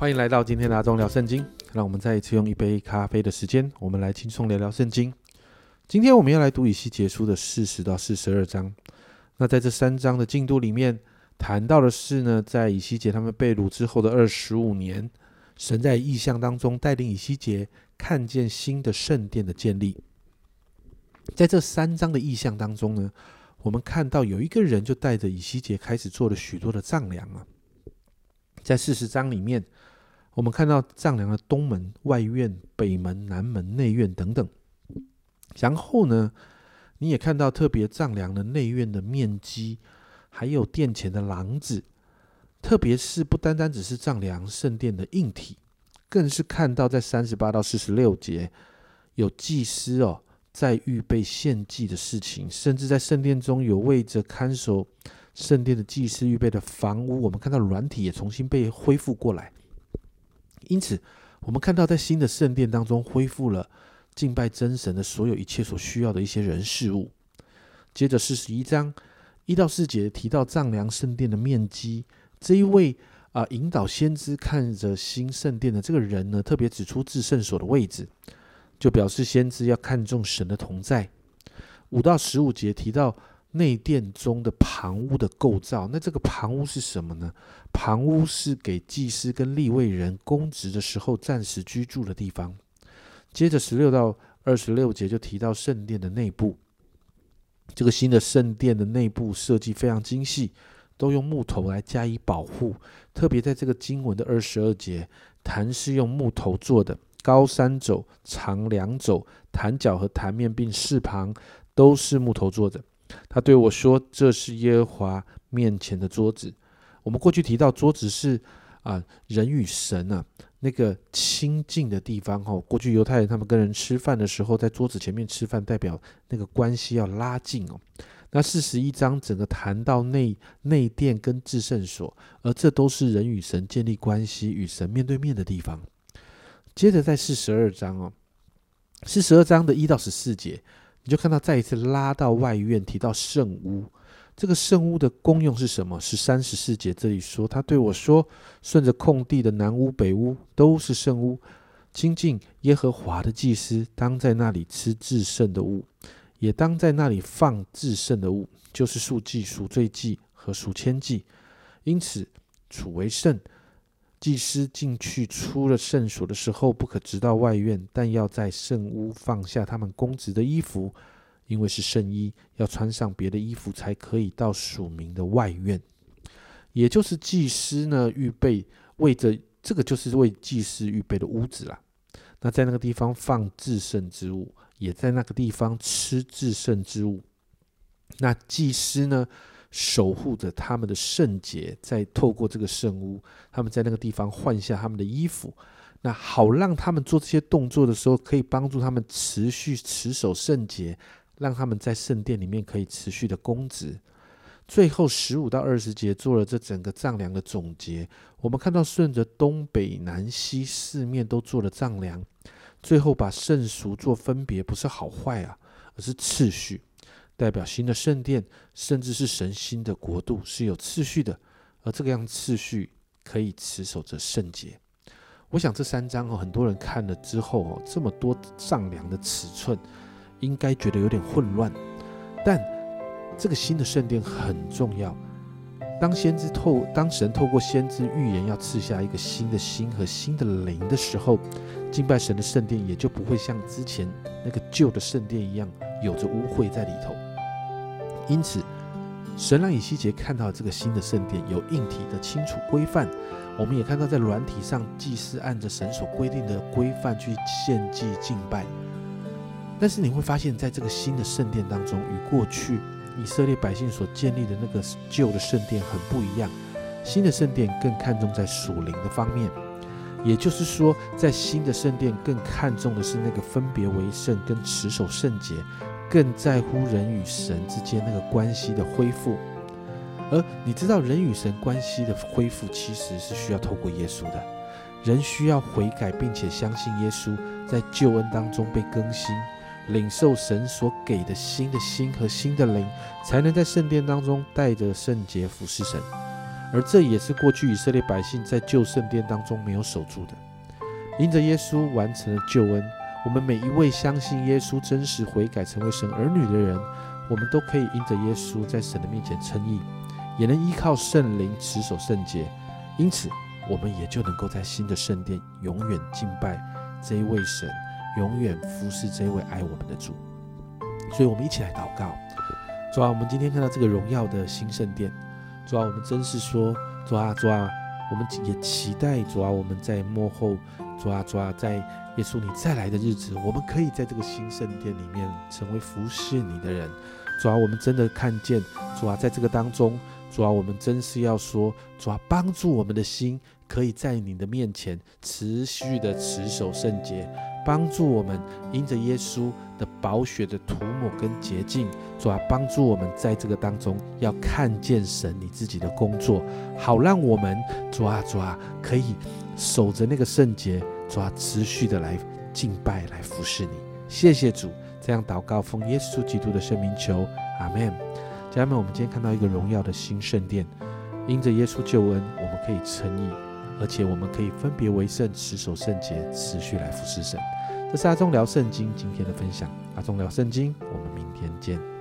欢迎来到今天的阿忠聊圣经。让我们再一次用一杯咖啡的时间，我们来轻松聊聊圣经。今天我们要来读以西结书的四十到四十二章。那在这三章的进度里面，谈到的是呢，在以西结他们被掳之后的二十五年，神在异象当中带领以西结看见新的圣殿的建立。在这三章的异象当中呢，我们看到有一个人就带着以西结开始做了许多的丈量啊。在四十章里面。我们看到丈量的东门、外院、北门、南门、内院等等，然后呢，你也看到特别丈量的内院的面积，还有殿前的廊子，特别是不单单只是丈量圣殿的硬体，更是看到在三十八到四十六节有祭司哦在预备献祭的事情，甚至在圣殿中有为着看守圣殿的祭司预备的房屋，我们看到软体也重新被恢复过来。因此，我们看到在新的圣殿当中恢复了敬拜真神的所有一切所需要的一些人事物。接着四十一章一到四节提到丈量圣殿的面积，这一位啊引导先知看着新圣殿的这个人呢，特别指出至圣所的位置，就表示先知要看重神的同在。五到十五节提到。内殿中的旁屋的构造，那这个旁屋是什么呢？旁屋是给祭司跟立位人公职的时候暂时居住的地方。接着十六到二十六节就提到圣殿的内部，这个新的圣殿的内部设计非常精细，都用木头来加以保护。特别在这个经文的二十二节，坛是用木头做的，高三肘，长两肘，坛角和坛面并四旁都是木头做的。他对我说：“这是耶和华面前的桌子。我们过去提到桌子是啊，人与神啊那个亲近的地方。哈，过去犹太人他们跟人吃饭的时候，在桌子前面吃饭，代表那个关系要拉近哦。那四十一章整个谈到内内殿跟至圣所，而这都是人与神建立关系、与神面对面的地方。接着在四十二章哦，四十二章的一到十四节。”你就看到再一次拉到外院，提到圣屋。这个圣屋的功用是什么？是三十四节这里说，他对我说：“顺着空地的南屋、北屋都是圣屋，亲近耶和华的祭司当在那里吃至圣的物，也当在那里放至圣的物，就是数祭、赎罪祭和赎愆祭。因此，处为圣。”祭司进去出了圣所的时候，不可直到外院，但要在圣屋放下他们公职的衣服，因为是圣衣，要穿上别的衣服才可以到署名的外院。也就是祭司呢，预备为着这个，就是为祭司预备的屋子啦。那在那个地方放至圣之物，也在那个地方吃至圣之物。那祭司呢？守护着他们的圣洁，在透过这个圣屋，他们在那个地方换下他们的衣服，那好让他们做这些动作的时候，可以帮助他们持续持守圣洁，让他们在圣殿里面可以持续的供职。最后十五到二十节做了这整个丈量的总结，我们看到顺着东北南西四面都做了丈量，最后把圣俗做分别，不是好坏啊，而是次序。代表新的圣殿，甚至是神新的国度是有次序的，而这个样次序可以持守着圣洁。我想这三章哦，很多人看了之后哦，这么多丈量的尺寸，应该觉得有点混乱。但这个新的圣殿很重要。当先知透，当神透过先知预言要赐下一个新的心和新的灵的时候，敬拜神的圣殿也就不会像之前那个旧的圣殿一样有着污秽在里头。因此，神让以西结看到这个新的圣殿有硬体的清楚规范，我们也看到在软体上，祭司按着神所规定的规范去献祭敬拜。但是你会发现在这个新的圣殿当中，与过去以色列百姓所建立的那个旧的圣殿很不一样。新的圣殿更看重在属灵的方面，也就是说，在新的圣殿更看重的是那个分别为圣跟持守圣洁。更在乎人与神之间那个关系的恢复，而你知道人与神关系的恢复其实是需要透过耶稣的，人需要悔改并且相信耶稣，在救恩当中被更新，领受神所给的新的心和新的灵，才能在圣殿当中带着圣洁服侍神。而这也是过去以色列百姓在旧圣殿当中没有守住的。因着耶稣完成了救恩，我们每一位相信耶稣真实悔改成为神儿女的人，我们都可以因着耶稣在神的面前称义，也能依靠圣灵持守圣洁。因此，我们也就能够在新的圣殿永远敬拜这一位神，永远服侍这一位爱我们的主。所以，我们一起来祷告。主啊，我们今天看到这个荣耀的新圣殿，主啊，我们真是说，主啊，主啊，我们也期待主啊，我们在幕后，主啊，主啊，在耶稣你再来的日子，我们可以在这个新圣殿里面成为服侍你的人。主啊，我们真的看见，主啊，在这个当中，主啊，我们真是要说，主啊，帮助我们的心可以在你的面前持续的持守圣洁。帮助我们因着耶稣的宝血的涂抹跟洁净，主啊，帮助我们在这个当中要看见神你自己的工作，好让我们主啊主啊可以守着那个圣洁，主啊持续的来敬拜来服侍你。谢谢主，这样祷告奉耶稣基督的圣名求，阿门。家人们，我们今天看到一个荣耀的新圣殿，因着耶稣救恩，我们可以称义。而且我们可以分别为圣，持守圣洁，持续来服侍神。这是阿忠聊圣经今天的分享。阿忠聊圣经，我们明天见。